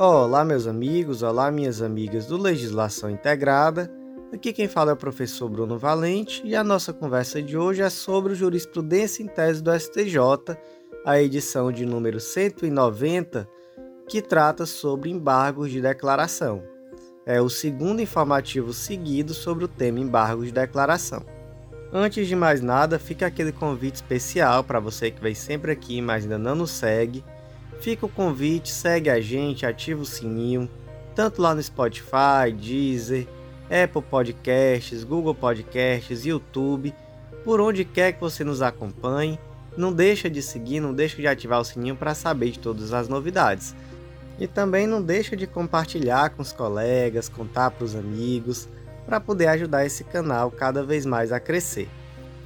Olá, meus amigos, olá, minhas amigas do Legislação Integrada. Aqui quem fala é o professor Bruno Valente e a nossa conversa de hoje é sobre Jurisprudência em Tese do STJ, a edição de número 190, que trata sobre embargos de declaração. É o segundo informativo seguido sobre o tema embargos de declaração. Antes de mais nada, fica aquele convite especial para você que vem sempre aqui, mas ainda não nos segue. Fica o convite, segue a gente, ativa o sininho, tanto lá no Spotify, Deezer, Apple Podcasts, Google Podcasts, YouTube, por onde quer que você nos acompanhe. Não deixa de seguir, não deixa de ativar o sininho para saber de todas as novidades. E também não deixa de compartilhar com os colegas, contar para os amigos para poder ajudar esse canal cada vez mais a crescer.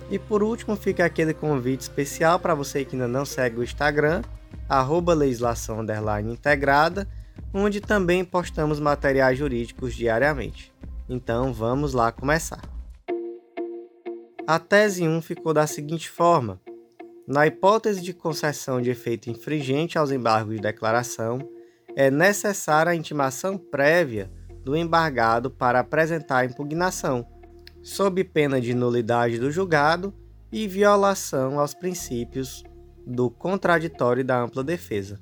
E por último, fica aquele convite especial para você que ainda não segue o Instagram, arroba legislação integrada, onde também postamos materiais jurídicos diariamente. Então vamos lá começar. A tese 1 ficou da seguinte forma: na hipótese de concessão de efeito infringente aos embargos de declaração, é necessária a intimação prévia do embargado para apresentar a impugnação, sob pena de nulidade do julgado e violação aos princípios do contraditório e da ampla defesa.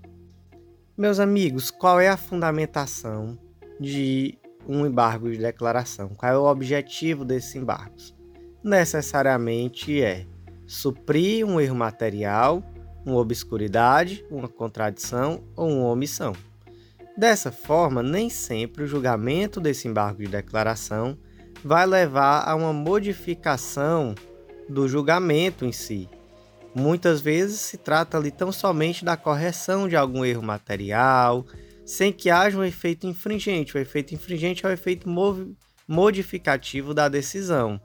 Meus amigos, qual é a fundamentação de um embargo de declaração? Qual é o objetivo desses embargos? Necessariamente é suprir um erro material, uma obscuridade, uma contradição ou uma omissão. Dessa forma, nem sempre o julgamento desse embargo de declaração vai levar a uma modificação do julgamento em si. Muitas vezes se trata ali tão somente da correção de algum erro material, sem que haja um efeito infringente. O efeito infringente é o efeito modificativo da decisão.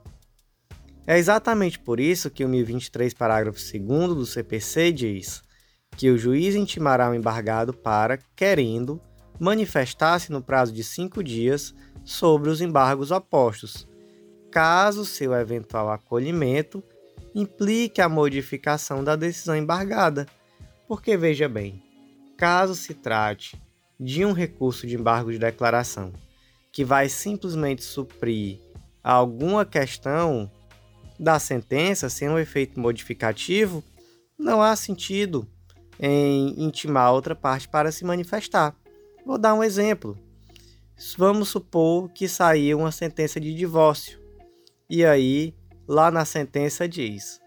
É exatamente por isso que o 1023, parágrafo 2 do CPC diz que o juiz intimará o embargado para, querendo, manifestar-se no prazo de cinco dias sobre os embargos opostos, caso seu eventual acolhimento implique a modificação da decisão embargada. Porque veja bem, caso se trate de um recurso de embargo de declaração que vai simplesmente suprir alguma questão da sentença sem um efeito modificativo, não há sentido em intimar outra parte para se manifestar. Vou dar um exemplo. Vamos supor que saiu uma sentença de divórcio. E aí, lá na sentença diz: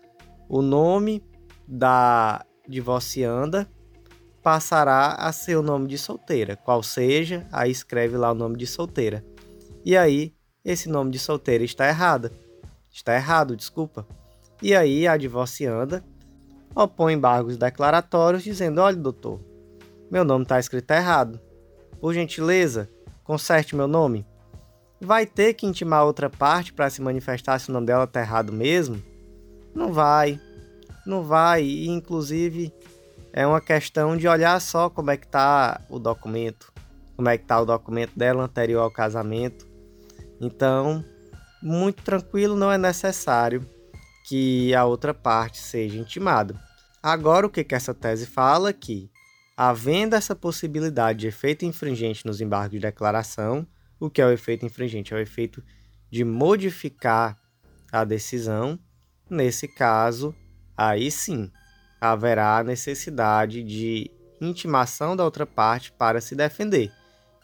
o nome da divorcianda passará a ser o nome de solteira, qual seja, aí escreve lá o nome de solteira. E aí, esse nome de solteira está errado. Está errado, desculpa. E aí a divorcianda opõe embargos declaratórios dizendo: "Olha, doutor, meu nome está escrito errado. Por gentileza, conserte meu nome. Vai ter que intimar outra parte para se manifestar se o nome dela tá errado mesmo? Não vai. Não vai. E, inclusive, é uma questão de olhar só como é que tá o documento. Como é que tá o documento dela anterior ao casamento. Então, muito tranquilo, não é necessário que a outra parte seja intimada. Agora, o que, que essa tese fala? Que Havendo essa possibilidade de efeito infringente nos embargos de declaração, o que é o efeito infringente? É o efeito de modificar a decisão. Nesse caso, aí sim haverá necessidade de intimação da outra parte para se defender.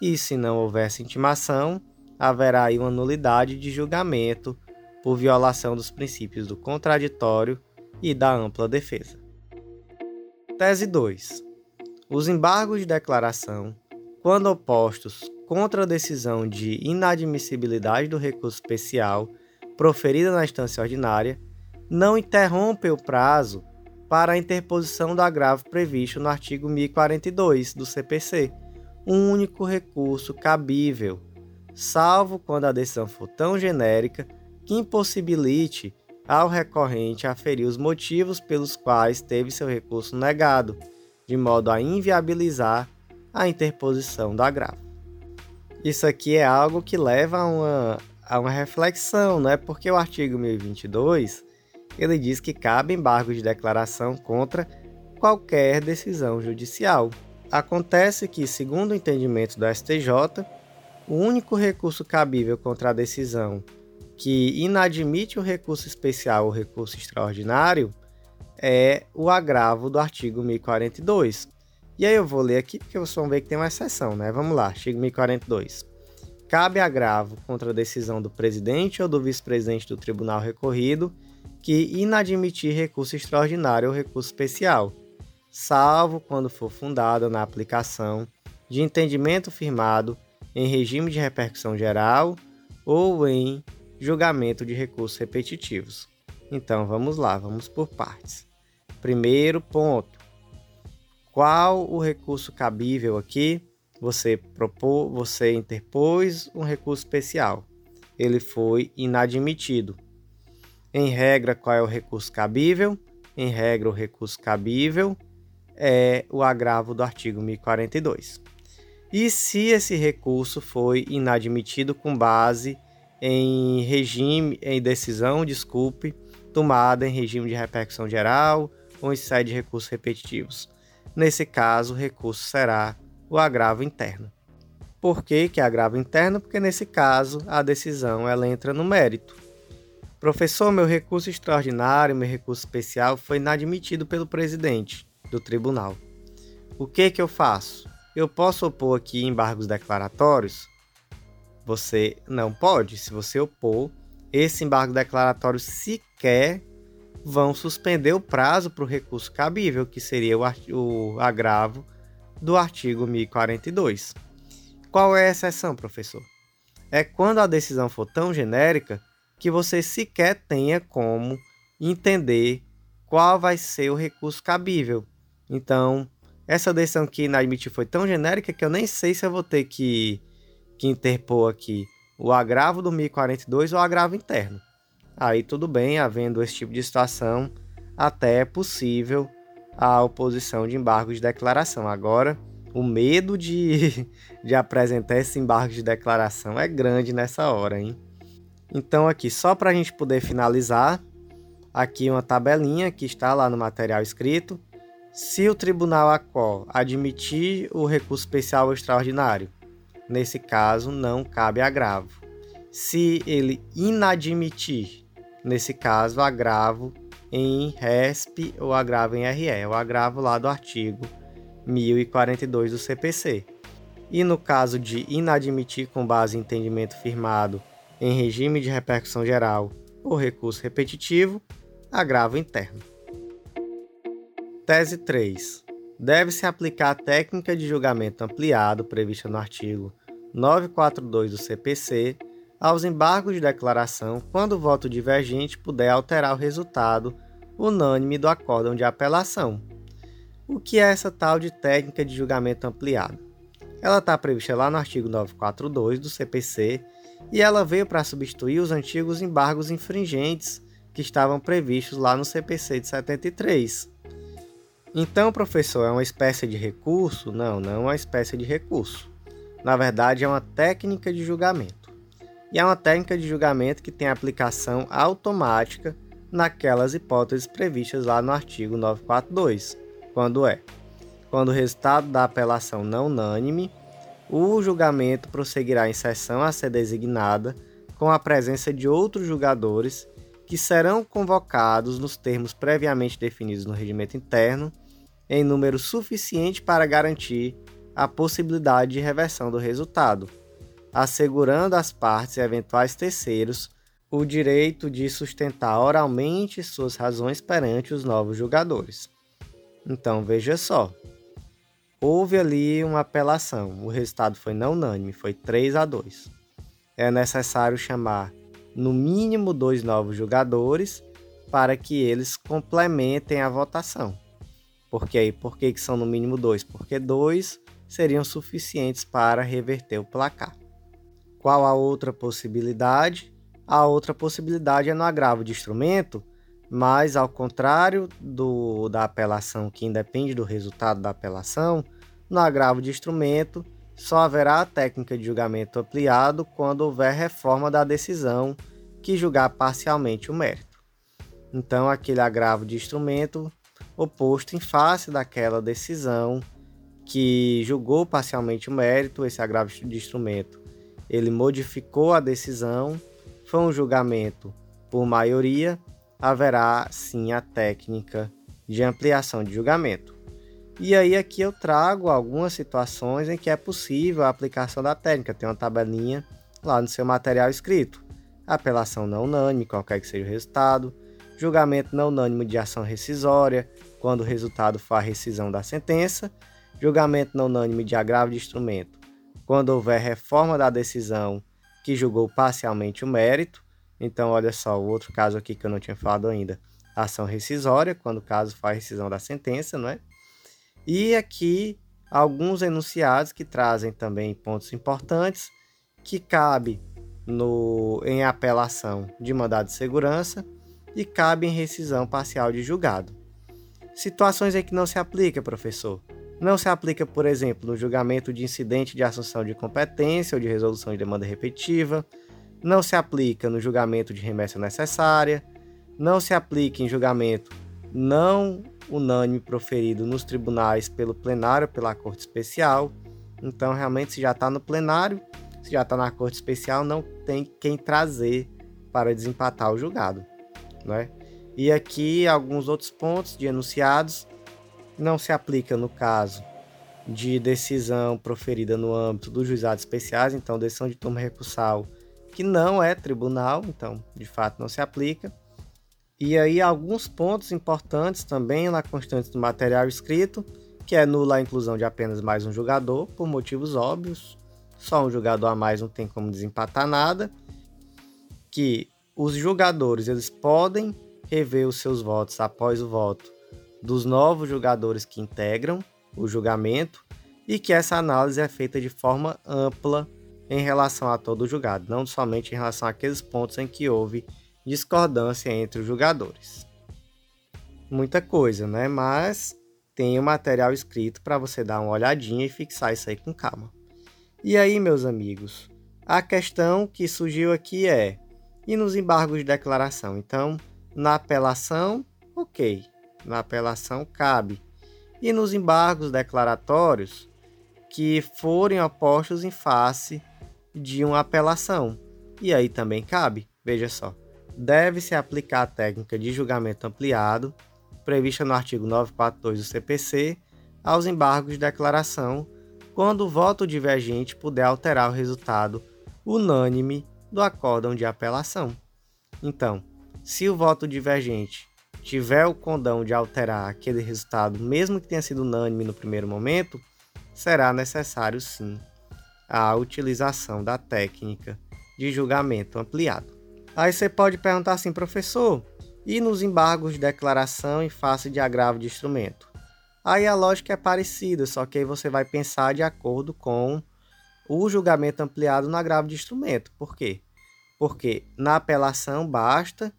E se não houvesse intimação, haverá aí uma nulidade de julgamento por violação dos princípios do contraditório e da ampla defesa. Tese 2. Os embargos de declaração, quando opostos contra a decisão de inadmissibilidade do recurso especial proferida na instância ordinária, não interrompem o prazo para a interposição do agravo previsto no artigo 1042 do CPC, um único recurso cabível, salvo quando a decisão for tão genérica que impossibilite ao recorrente aferir os motivos pelos quais teve seu recurso negado de modo a inviabilizar a interposição do agravo. Isso aqui é algo que leva a uma, a uma reflexão, não é porque o artigo 1022 ele diz que cabe embargo de declaração contra qualquer decisão judicial. Acontece que, segundo o entendimento do STJ, o único recurso cabível contra a decisão que inadmite o recurso especial ou recurso extraordinário é o agravo do artigo 1042. E aí eu vou ler aqui porque vocês vão ver que tem uma exceção, né? Vamos lá, artigo 1042. Cabe agravo contra a decisão do presidente ou do vice-presidente do tribunal recorrido que inadmitir recurso extraordinário ou recurso especial, salvo quando for fundada na aplicação de entendimento firmado em regime de repercussão geral ou em julgamento de recursos repetitivos. Então vamos lá, vamos por partes. Primeiro ponto: qual o recurso cabível aqui? Você propôs, você interpôs um recurso especial. Ele foi inadmitido. Em regra, qual é o recurso cabível? Em regra, o recurso cabível é o agravo do artigo 1042. E se esse recurso foi inadmitido com base em regime, em decisão, desculpe, tomada em regime de repercussão geral ou em sede de recursos repetitivos. Nesse caso, o recurso será o agravo interno. Por que, que é agravo interno? Porque nesse caso a decisão ela entra no mérito. Professor, meu recurso extraordinário, meu recurso especial foi inadmitido pelo presidente do tribunal. O que que eu faço? Eu posso opor aqui embargos declaratórios? Você não pode. Se você opor, esse embargo declaratório sequer vão suspender o prazo para o recurso cabível, que seria o, o agravo do artigo 1042. Qual é a exceção, professor? É quando a decisão for tão genérica que você sequer tenha como entender qual vai ser o recurso cabível. Então, essa decisão que inadmitiu foi tão genérica que eu nem sei se eu vou ter que que interpor aqui o agravo do 1042 ou o agravo interno. Aí tudo bem, havendo esse tipo de situação, até é possível a oposição de embargo de declaração. Agora, o medo de, de apresentar esse embargo de declaração é grande nessa hora, hein? Então aqui, só para a gente poder finalizar, aqui uma tabelinha que está lá no material escrito. Se o tribunal ACO admitir o recurso especial extraordinário, Nesse caso, não cabe agravo. Se ele inadmitir, nesse caso, agravo em RESP ou agravo em RE, é o agravo lá do artigo 1042 do CPC. E no caso de inadmitir com base em entendimento firmado em regime de repercussão geral ou recurso repetitivo, agravo interno. Tese 3 deve-se aplicar a técnica de julgamento ampliado prevista no artigo 942 do CPC aos embargos de declaração quando o voto divergente puder alterar o resultado unânime do acórdão de apelação. O que é essa tal de técnica de julgamento ampliado? Ela está prevista lá no artigo 942 do CPC e ela veio para substituir os antigos embargos infringentes que estavam previstos lá no CPC de 73. Então, professor, é uma espécie de recurso? Não, não é uma espécie de recurso. Na verdade, é uma técnica de julgamento. E é uma técnica de julgamento que tem aplicação automática naquelas hipóteses previstas lá no artigo 942, quando é? Quando o resultado da apelação não unânime, o julgamento prosseguirá em sessão a ser designada com a presença de outros julgadores que serão convocados nos termos previamente definidos no regimento interno em número suficiente para garantir a possibilidade de reversão do resultado, assegurando às partes e eventuais terceiros o direito de sustentar oralmente suas razões perante os novos julgadores. Então veja só, houve ali uma apelação, o resultado foi não unânime, foi 3 a 2. É necessário chamar no mínimo dois novos julgadores para que eles complementem a votação. Por quê? Por que, que são no mínimo dois? Porque dois seriam suficientes para reverter o placar. Qual a outra possibilidade? A outra possibilidade é no agravo de instrumento, mas ao contrário do, da apelação que independe do resultado da apelação, no agravo de instrumento só haverá a técnica de julgamento ampliado quando houver reforma da decisão que julgar parcialmente o mérito. Então, aquele agravo de instrumento oposto em face daquela decisão que julgou parcialmente o mérito, esse agravo de instrumento, ele modificou a decisão, foi um julgamento por maioria, haverá sim a técnica de ampliação de julgamento. E aí aqui eu trago algumas situações em que é possível a aplicação da técnica. Tem uma tabelinha lá no seu material escrito. Apelação não unânime, qualquer que seja o resultado. Julgamento não unânime de ação rescisória, quando o resultado for a rescisão da sentença. Julgamento não unânime de agravo de instrumento, quando houver reforma da decisão que julgou parcialmente o mérito. Então, olha só, o outro caso aqui que eu não tinha falado ainda. Ação rescisória, quando o caso faz rescisão da sentença, não é? E aqui alguns enunciados que trazem também pontos importantes que cabe no, em apelação de mandado de segurança e cabe em rescisão parcial de julgado. Situações em que não se aplica, professor. Não se aplica, por exemplo, no julgamento de incidente de assunção de competência ou de resolução de demanda repetitiva. Não se aplica no julgamento de remessa necessária. Não se aplica em julgamento não unânime proferido nos tribunais pelo plenário, pela Corte Especial. Então, realmente, se já está no plenário, se já está na Corte Especial, não tem quem trazer para desempatar o julgado. Né? E aqui alguns outros pontos de enunciados não se aplica no caso de decisão proferida no âmbito dos juizados especiais, então decisão de turma recursal que não é tribunal, então de fato não se aplica. E aí alguns pontos importantes também na constante do material escrito, que é nula a inclusão de apenas mais um jogador, por motivos óbvios. Só um jogador a mais não tem como desempatar nada. Que os jogadores eles podem rever os seus votos após o voto dos novos jogadores que integram o julgamento e que essa análise é feita de forma ampla em relação a todo o julgado, não somente em relação àqueles pontos em que houve discordância entre os jogadores. Muita coisa, né? Mas tem o material escrito para você dar uma olhadinha e fixar isso aí com calma. E aí, meus amigos, a questão que surgiu aqui é: e nos embargos de declaração? Então, na apelação, ok, na apelação cabe. E nos embargos declaratórios que forem opostos em face de uma apelação. E aí também cabe, veja só deve-se aplicar a técnica de julgamento ampliado, prevista no artigo 942 do CPC, aos embargos de declaração, quando o voto divergente puder alterar o resultado unânime do acórdão de apelação. Então, se o voto divergente tiver o condão de alterar aquele resultado, mesmo que tenha sido unânime no primeiro momento, será necessário sim a utilização da técnica de julgamento ampliado. Aí você pode perguntar assim, professor, e nos embargos de declaração em face de agravo de instrumento? Aí a lógica é parecida, só que aí você vai pensar de acordo com o julgamento ampliado no agravo de instrumento. Por quê? Porque na apelação basta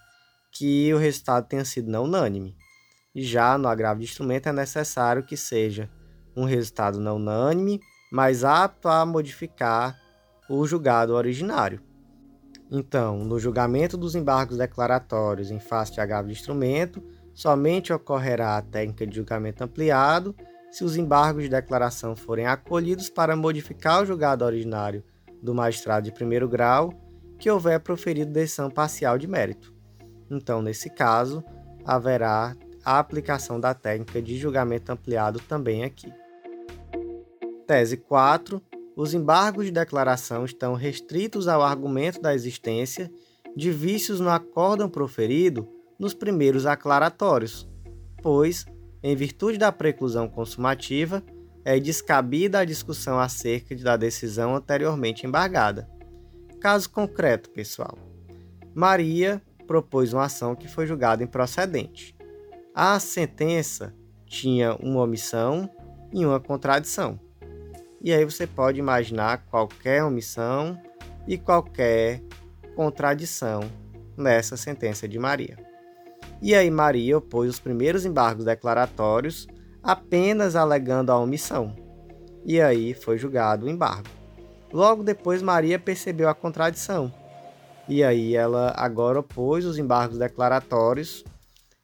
que o resultado tenha sido não unânime. Já no agravo de instrumento é necessário que seja um resultado não unânime, mas apto a modificar o julgado originário. Então, no julgamento dos embargos declaratórios em face de agravo de instrumento, somente ocorrerá a técnica de julgamento ampliado se os embargos de declaração forem acolhidos para modificar o julgado originário do magistrado de primeiro grau que houver proferido decisão parcial de mérito. Então, nesse caso, haverá a aplicação da técnica de julgamento ampliado também aqui. Tese 4 os embargos de declaração estão restritos ao argumento da existência de vícios no acórdão proferido nos primeiros aclaratórios, pois, em virtude da preclusão consumativa, é descabida a discussão acerca da decisão anteriormente embargada. Caso concreto, pessoal. Maria propôs uma ação que foi julgada improcedente. A sentença tinha uma omissão e uma contradição. E aí você pode imaginar qualquer omissão e qualquer contradição nessa sentença de Maria. E aí Maria opôs os primeiros embargos declaratórios apenas alegando a omissão. E aí foi julgado o embargo. Logo depois Maria percebeu a contradição. E aí ela agora opôs os embargos declaratórios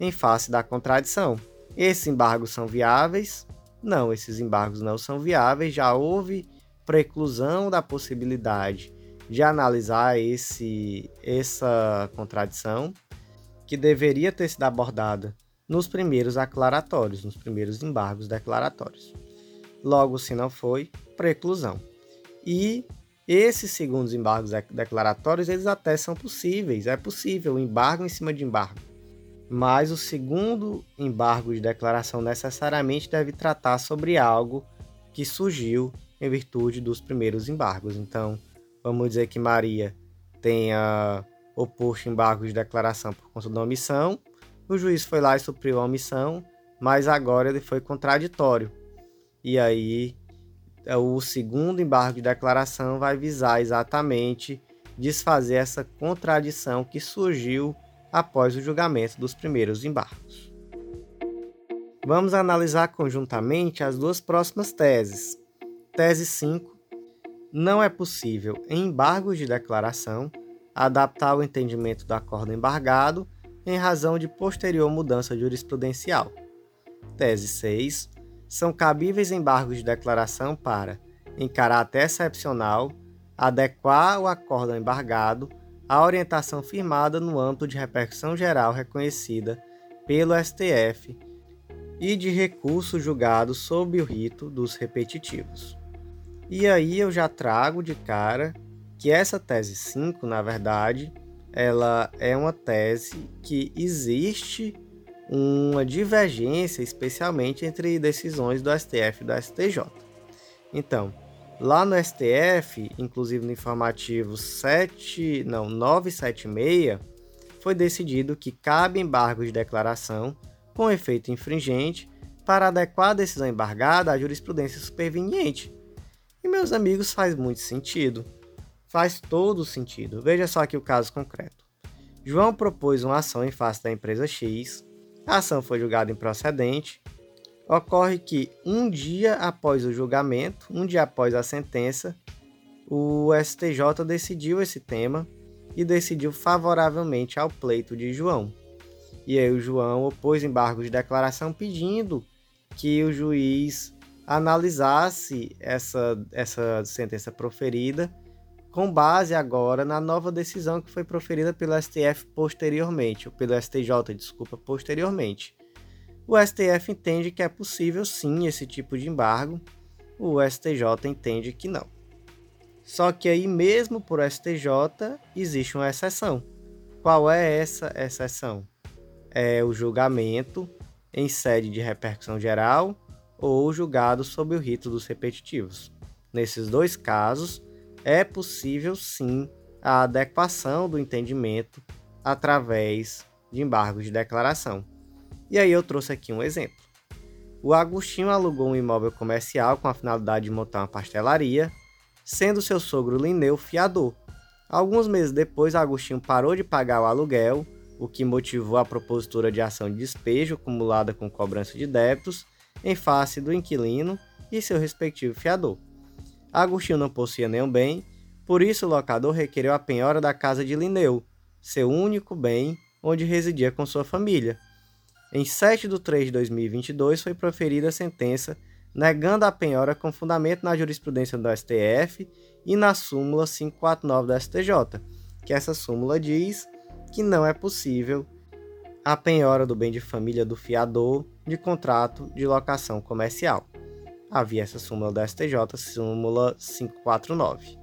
em face da contradição. Esses embargos são viáveis não, esses embargos não são viáveis, já houve preclusão da possibilidade de analisar esse, essa contradição, que deveria ter sido abordada nos primeiros aclaratórios, nos primeiros embargos declaratórios. Logo, se não foi, preclusão. E esses segundos embargos declaratórios, eles até são possíveis, é possível embargo em cima de embargo. Mas o segundo embargo de declaração necessariamente deve tratar sobre algo que surgiu em virtude dos primeiros embargos. Então, vamos dizer que Maria tenha oposto embargo de declaração por conta da omissão, o juiz foi lá e supriu a omissão, mas agora ele foi contraditório. E aí, o segundo embargo de declaração vai visar exatamente desfazer essa contradição que surgiu após o julgamento dos primeiros embargos. Vamos analisar conjuntamente as duas próximas teses. Tese 5. Não é possível, em embargos de declaração, adaptar o entendimento do acordo embargado em razão de posterior mudança jurisprudencial. Tese 6. São cabíveis embargos de declaração para, em caráter excepcional, adequar o acordo embargado à orientação firmada no âmbito de repercussão geral reconhecida pelo STF e de recurso julgado sob o rito dos repetitivos. E aí eu já trago de cara que essa tese 5, na verdade, ela é uma tese que existe uma divergência, especialmente entre decisões do STF e do STJ. Então, lá no STF, inclusive no informativo 7, não, 976, foi decidido que cabe embargo de declaração com efeito infringente para adequar a decisão embargada à jurisprudência superveniente, e meus amigos, faz muito sentido. Faz todo sentido. Veja só aqui o caso concreto. João propôs uma ação em face da empresa X. A ação foi julgada improcedente. Ocorre que um dia após o julgamento, um dia após a sentença, o STJ decidiu esse tema e decidiu favoravelmente ao pleito de João. E aí o João opôs embargo de declaração pedindo que o juiz analisasse essa, essa sentença proferida com base agora na nova decisão que foi proferida pelo STF posteriormente, ou pelo STJ, desculpa, posteriormente. O STF entende que é possível sim esse tipo de embargo, o STJ entende que não. Só que aí mesmo por STJ existe uma exceção. Qual é essa exceção? É o julgamento em sede de repercussão geral ou julgado sob o rito dos repetitivos. Nesses dois casos, é possível sim a adequação do entendimento através de embargos de declaração. E aí eu trouxe aqui um exemplo. O Agostinho alugou um imóvel comercial com a finalidade de montar uma pastelaria, sendo seu sogro Lineu fiador. Alguns meses depois, Agostinho parou de pagar o aluguel, o que motivou a propositura de ação de despejo acumulada com cobrança de débitos em face do inquilino e seu respectivo fiador. Agostinho não possuía nenhum bem, por isso o locador requereu a penhora da casa de Linneu, seu único bem, onde residia com sua família. Em 7 de 3 de 2022 foi proferida a sentença negando a penhora com fundamento na jurisprudência do STF e na súmula 549 do STJ, que essa súmula diz que não é possível a penhora do bem de família do fiador de contrato de locação comercial. Havia essa súmula da STJ, súmula 549.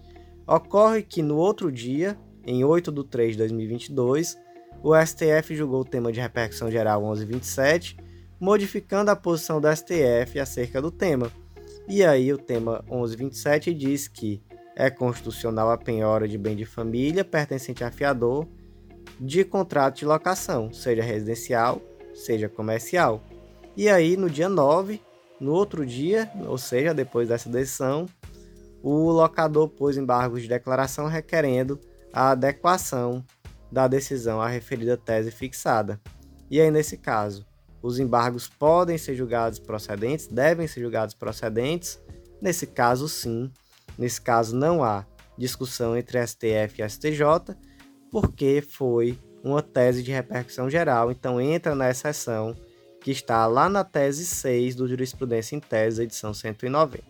Ocorre que no outro dia, em 8 de 3 de 2022, o STF julgou o tema de repercussão geral 1127, modificando a posição do STF acerca do tema. E aí o tema 1127 diz que é constitucional a penhora de bem de família pertencente a fiador de contrato de locação, seja residencial, seja comercial. E aí, no dia 9, no outro dia, ou seja, depois dessa decisão, o locador pôs embargos de declaração requerendo a adequação da decisão à referida tese fixada. E aí, nesse caso, os embargos podem ser julgados procedentes, devem ser julgados procedentes. Nesse caso, sim. Nesse caso, não há discussão entre STF e STJ, porque foi uma tese de repercussão geral, então entra na exceção que está lá na tese 6 do Jurisprudência em Tese, edição 190.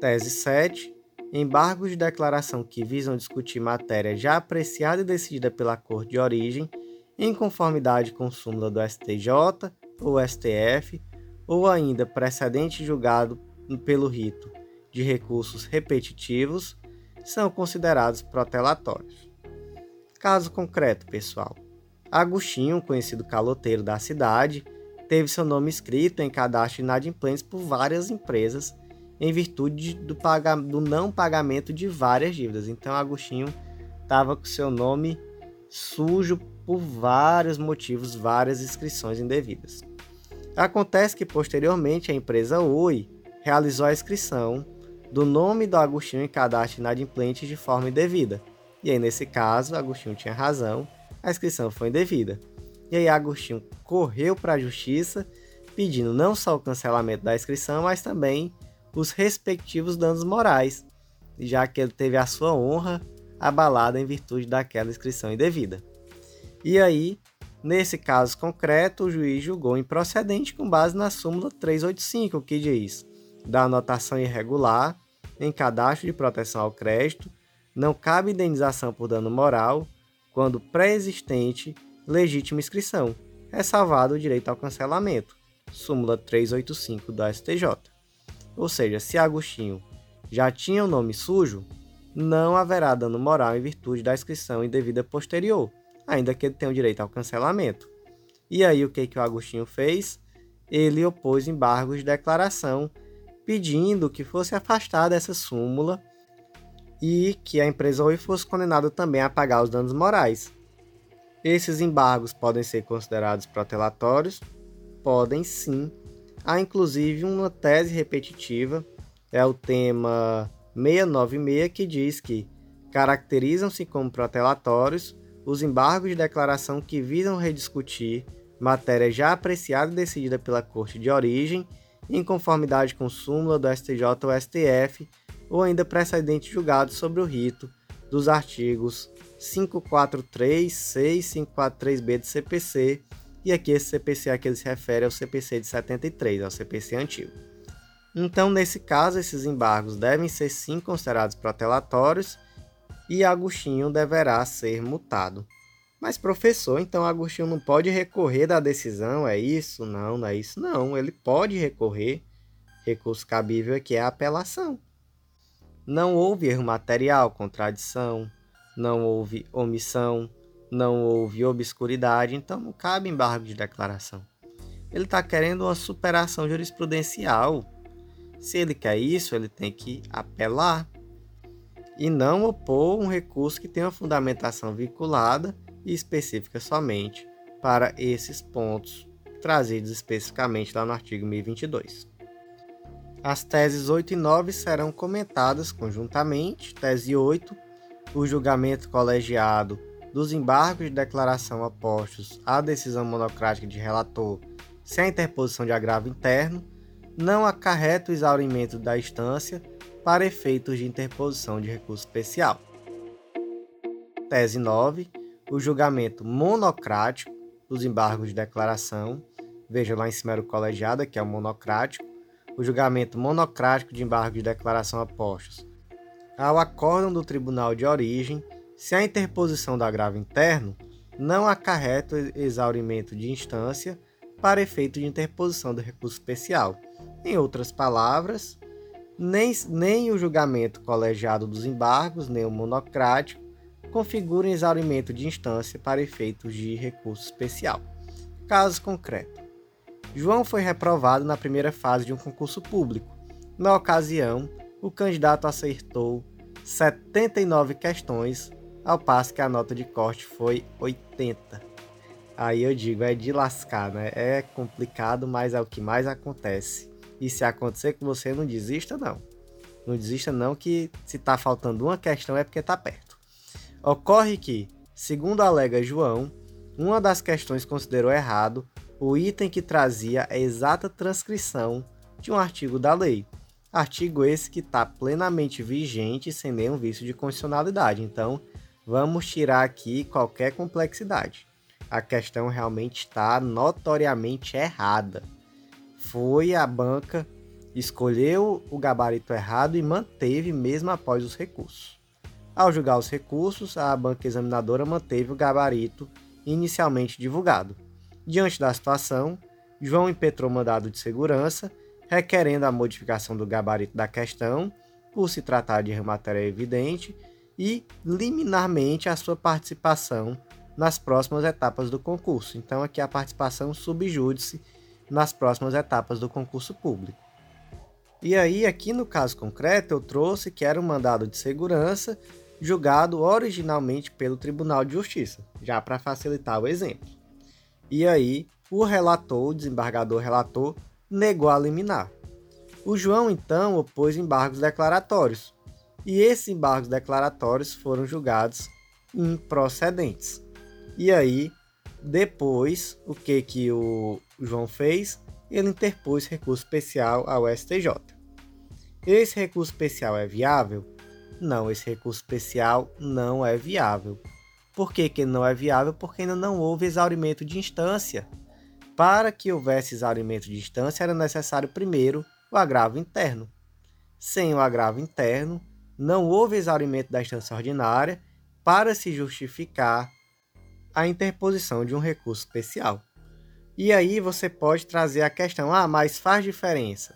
Tese 7. Embargos de declaração que visam discutir matéria já apreciada e decidida pela Corte de origem, em conformidade com súmula do STJ ou STF, ou ainda precedente julgado pelo rito de recursos repetitivos, são considerados protelatórios. Caso concreto, pessoal. Agostinho, conhecido caloteiro da cidade, teve seu nome escrito em cadastro de inadimplentes por várias empresas em virtude do, do não pagamento de várias dívidas. Então, Agostinho estava com seu nome sujo por vários motivos, várias inscrições indevidas. Acontece que posteriormente a empresa Oi realizou a inscrição do nome do Agostinho em cadastro inadimplente de forma indevida. E aí, nesse caso, Agostinho tinha razão, a inscrição foi indevida. E aí, Agostinho correu para a justiça pedindo não só o cancelamento da inscrição, mas também os respectivos danos morais, já que ele teve a sua honra abalada em virtude daquela inscrição indevida. E aí, nesse caso concreto, o juiz julgou improcedente com base na súmula 385, que diz: da anotação irregular em cadastro de proteção ao crédito, não cabe indenização por dano moral quando pré-existente legítima inscrição, ressalvado o direito ao cancelamento. Súmula 385 do STJ. Ou seja, se Agostinho já tinha o nome sujo, não haverá dano moral em virtude da inscrição indevida posterior, ainda que ele tenha o direito ao cancelamento. E aí o que, que o Agostinho fez? Ele opôs embargos de declaração pedindo que fosse afastada essa súmula e que a empresa Oi fosse condenada também a pagar os danos morais. Esses embargos podem ser considerados protelatórios? Podem sim. Há inclusive uma tese repetitiva, é o tema 696, que diz que caracterizam-se como protelatórios os embargos de declaração que visam rediscutir matéria já apreciada e decidida pela Corte de origem em conformidade com súmula do STJ ou STF, ou ainda precedente julgado sobre o rito dos artigos 543, 6, 543b do CPC, e aqui esse CPC aqui ele se refere ao CPC de 73, ao CPC antigo. Então, nesse caso, esses embargos devem ser sim considerados protelatórios e Agostinho deverá ser multado. Mas, professor, então Agostinho não pode recorrer da decisão? É isso? Não, não é isso. Não, ele pode recorrer. Recurso cabível aqui é a apelação. Não houve erro material, contradição, não houve omissão, não houve obscuridade, então não cabe embargo de declaração. Ele está querendo uma superação jurisprudencial. Se ele quer isso, ele tem que apelar e não opor um recurso que tenha uma fundamentação vinculada e específica somente para esses pontos trazidos especificamente lá no artigo 1022. As teses 8 e 9 serão comentadas conjuntamente. Tese 8, o julgamento colegiado dos embargos de declaração apostos à decisão monocrática de relator sem a interposição de agravo interno não acarreta o exaurimento da instância para efeitos de interposição de recurso especial. Tese 9 o julgamento monocrático dos embargos de declaração. Veja lá em cima era o colegiado, que é o monocrático. O julgamento monocrático de embargo de declaração apostos ao acórdão do tribunal de origem, se a interposição do agravo interno não acarreta o exaurimento de instância para efeito de interposição do recurso especial. Em outras palavras, nem, nem o julgamento colegiado dos embargos, nem o monocrático, configura exaurimento de instância para efeitos de recurso especial. Caso concreto: João foi reprovado na primeira fase de um concurso público. Na ocasião, o candidato acertou 79 questões, ao passo que a nota de corte foi 80. Aí eu digo, é de lascar, né? É complicado, mas é o que mais acontece. E se acontecer com você, não desista não. Não desista não, que se tá faltando uma questão é porque tá perto. Ocorre que, segundo alega João, uma das questões considerou errado o item que trazia a exata transcrição de um artigo da lei. Artigo esse que está plenamente vigente sem nenhum vício de constitucionalidade. Então, vamos tirar aqui qualquer complexidade. a questão realmente está notoriamente errada. Foi a banca escolheu o gabarito errado e manteve mesmo após os recursos. Ao julgar os recursos, a banca examinadora manteve o gabarito inicialmente divulgado. Diante da situação, João impetrou mandado de segurança, requerendo a modificação do gabarito da questão, por se tratar de matéria evidente, e liminarmente a sua participação nas próximas etapas do concurso. Então, aqui a participação subjúdice nas próximas etapas do concurso público. E aí, aqui no caso concreto, eu trouxe que era um mandado de segurança julgado originalmente pelo Tribunal de Justiça, já para facilitar o exemplo. E aí, o relator, o desembargador relator, negou a liminar. O João, então, opôs embargos declaratórios, e esses embargos declaratórios foram julgados improcedentes. E aí, depois, o que, que o João fez? Ele interpôs recurso especial ao STJ. Esse recurso especial é viável? Não, esse recurso especial não é viável. Por que, que não é viável? Porque ainda não houve exaurimento de instância. Para que houvesse exaurimento de instância, era necessário primeiro o agravo interno. Sem o agravo interno, não houve exaurimento da instância ordinária para se justificar a interposição de um recurso especial. E aí você pode trazer a questão: ah, mas faz diferença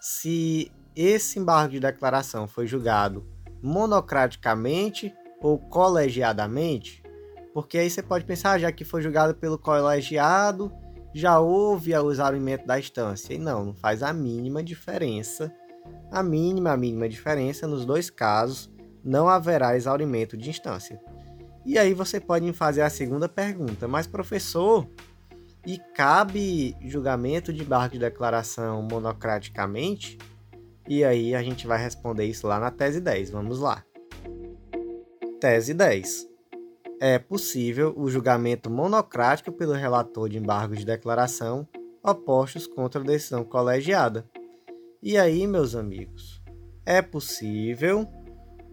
se esse embargo de declaração foi julgado monocraticamente ou colegiadamente? Porque aí você pode pensar, ah, já que foi julgado pelo colegiado, já houve o exaurimento da instância. E não, não faz a mínima diferença. A mínima, a mínima diferença nos dois casos, não haverá exaurimento de instância. E aí você pode me fazer a segunda pergunta, mas professor, e cabe julgamento de barco de declaração monocraticamente? E aí a gente vai responder isso lá na tese 10. Vamos lá. Tese 10. É possível o julgamento monocrático pelo relator de embargos de declaração opostos contra a decisão colegiada. E aí, meus amigos, é possível,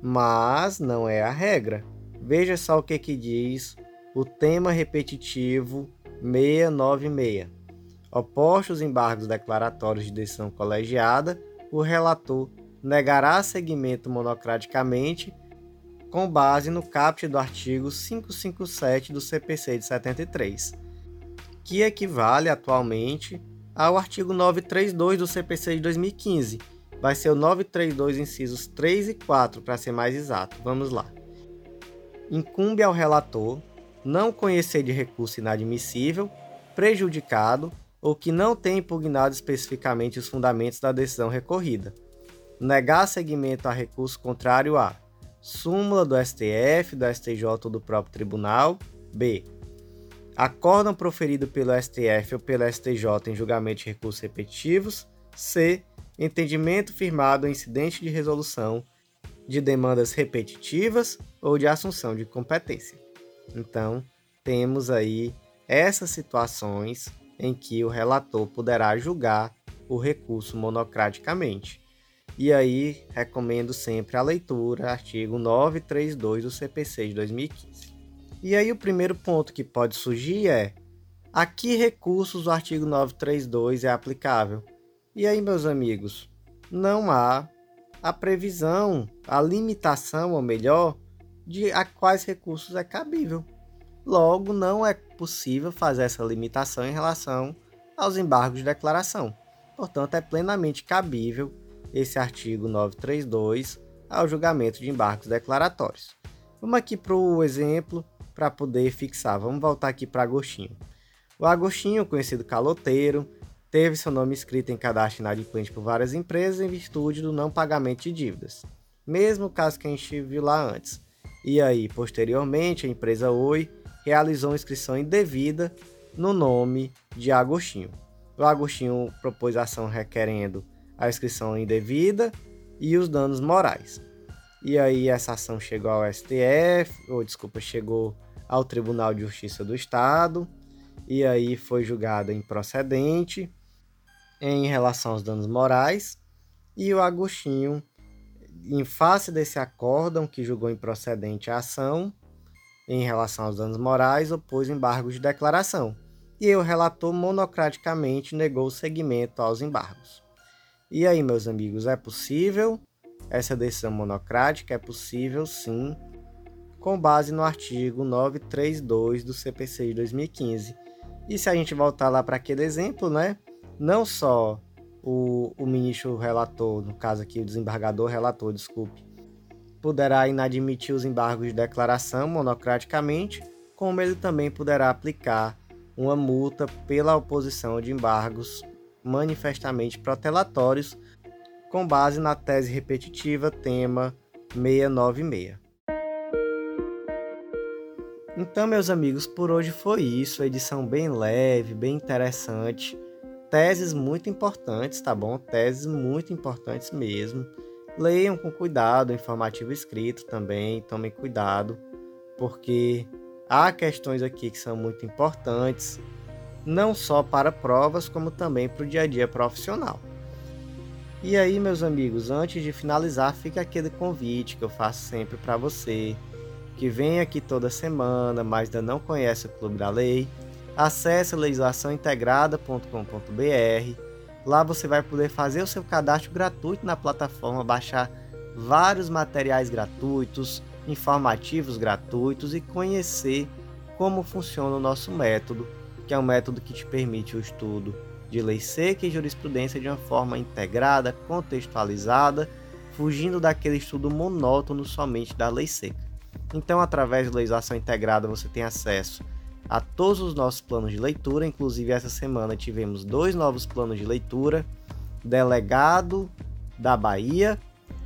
mas não é a regra. Veja só o que, que diz o tema repetitivo 696. Opostos embargos declaratórios de decisão colegiada, o relator negará seguimento monocraticamente com base no caput do artigo 557 do CPC de 73, que equivale atualmente ao artigo 932 do CPC de 2015. Vai ser o 932 incisos 3 e 4 para ser mais exato. Vamos lá incumbe ao relator não conhecer de recurso inadmissível, prejudicado ou que não tenha impugnado especificamente os fundamentos da decisão recorrida, negar seguimento a recurso contrário a súmula do STF, do STJ ou do próprio tribunal, b. Acórdão proferido pelo STF ou pelo STJ em julgamento de recursos repetitivos, c. Entendimento firmado em incidente de resolução de demandas repetitivas ou de assunção de competência. Então, temos aí essas situações em que o relator poderá julgar o recurso monocraticamente. E aí, recomendo sempre a leitura, artigo 932 do CPC de 2015. E aí, o primeiro ponto que pode surgir é: a que recursos o artigo 932 é aplicável? E aí, meus amigos, não há a previsão, a limitação, ou melhor, de a quais recursos é cabível. Logo, não é possível fazer essa limitação em relação aos embargos de declaração. Portanto, é plenamente cabível esse artigo 932 ao julgamento de embargos declaratórios. Vamos aqui para o exemplo para poder fixar. Vamos voltar aqui para Agostinho. O Agostinho, conhecido caloteiro, teve seu nome escrito em cadastro inadimplente por várias empresas em virtude do não pagamento de dívidas. Mesmo caso que a gente viu lá antes. E aí, posteriormente, a empresa Oi realizou uma inscrição indevida no nome de Agostinho. O Agostinho propôs ação requerendo a inscrição indevida e os danos morais. E aí essa ação chegou ao STF, ou desculpa, chegou ao Tribunal de Justiça do Estado, e aí foi julgada improcedente em relação aos danos morais, e o Agostinho, em face desse acórdão que julgou improcedente a ação, em relação aos danos morais, opôs embargos de declaração, e o relator monocraticamente negou o seguimento aos embargos. E aí, meus amigos, é possível essa decisão monocrática? É possível, sim, com base no artigo 932 do CPC de 2015. E se a gente voltar lá para aquele exemplo, né? Não só o, o ministro relator, no caso aqui o desembargador relator, desculpe, poderá inadmitir os embargos de declaração monocraticamente, como ele também poderá aplicar uma multa pela oposição de embargos manifestamente protelatórios, com base na tese repetitiva tema 696. Então, meus amigos, por hoje foi isso. Edição bem leve, bem interessante. Teses muito importantes, tá bom? Teses muito importantes mesmo. Leiam com cuidado informativo escrito também, tomem cuidado, porque há questões aqui que são muito importantes, não só para provas, como também para o dia a dia profissional. E aí, meus amigos, antes de finalizar, fica aquele convite que eu faço sempre para você que vem aqui toda semana, mas ainda não conhece o Clube da Lei, acesse legislaçãointegrada.com.br. Lá você vai poder fazer o seu cadastro gratuito na plataforma, baixar vários materiais gratuitos, informativos gratuitos e conhecer como funciona o nosso método, que é um método que te permite o estudo de lei seca e jurisprudência de uma forma integrada, contextualizada, fugindo daquele estudo monótono somente da lei seca. Então, através da legislação integrada, você tem acesso a todos os nossos planos de leitura. Inclusive, essa semana tivemos dois novos planos de leitura: delegado da Bahia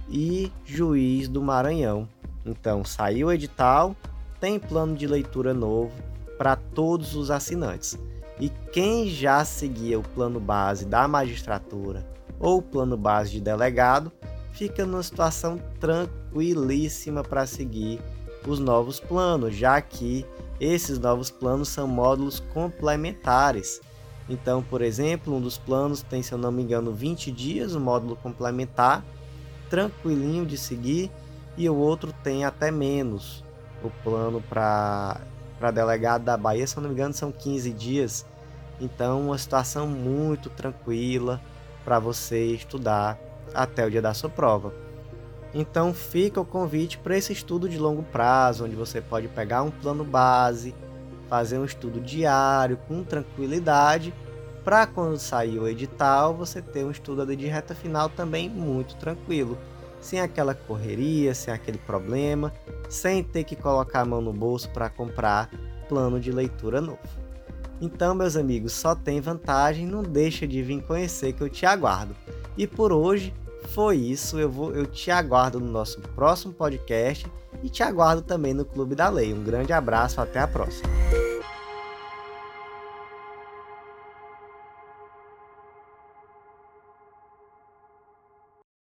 e juiz do Maranhão. Então, saiu o edital, tem plano de leitura novo para todos os assinantes. E quem já seguia o plano base da magistratura ou o plano base de delegado, fica numa situação tranquilíssima para seguir os novos planos, já que esses novos planos são módulos complementares. Então, por exemplo, um dos planos tem, se eu não me engano, 20 dias, um módulo complementar, tranquilinho de seguir, e o outro tem até menos. O plano para delegado da Bahia, se eu não me engano, são 15 dias. Então, uma situação muito tranquila para você estudar até o dia da sua prova. Então fica o convite para esse estudo de longo prazo, onde você pode pegar um plano base, fazer um estudo diário com tranquilidade, para quando sair o edital você ter um estudo de reta final também muito tranquilo, sem aquela correria, sem aquele problema, sem ter que colocar a mão no bolso para comprar plano de leitura novo. Então, meus amigos, só tem vantagem, não deixa de vir conhecer que eu te aguardo. E por hoje foi isso. Eu, vou, eu te aguardo no nosso próximo podcast e te aguardo também no Clube da Lei. Um grande abraço, até a próxima.